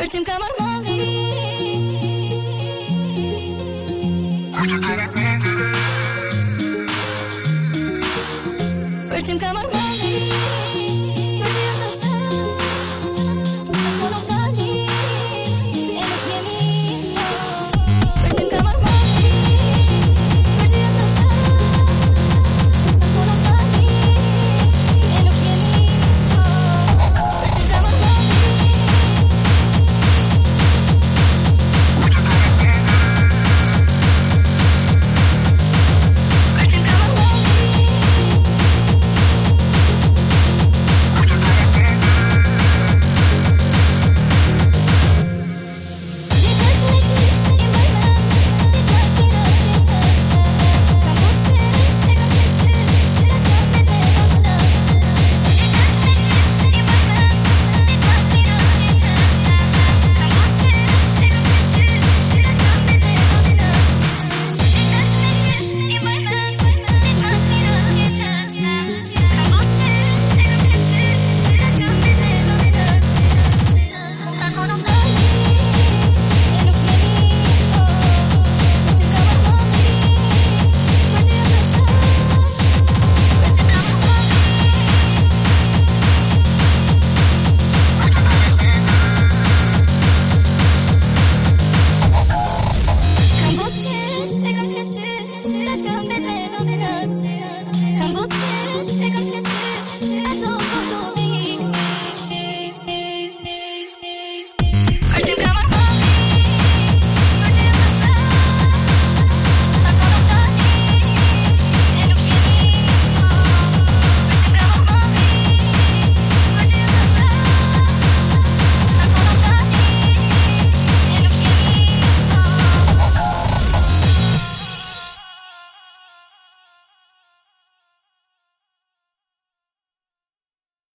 Vërtim ka marrë mali Vërtim ka marrë mali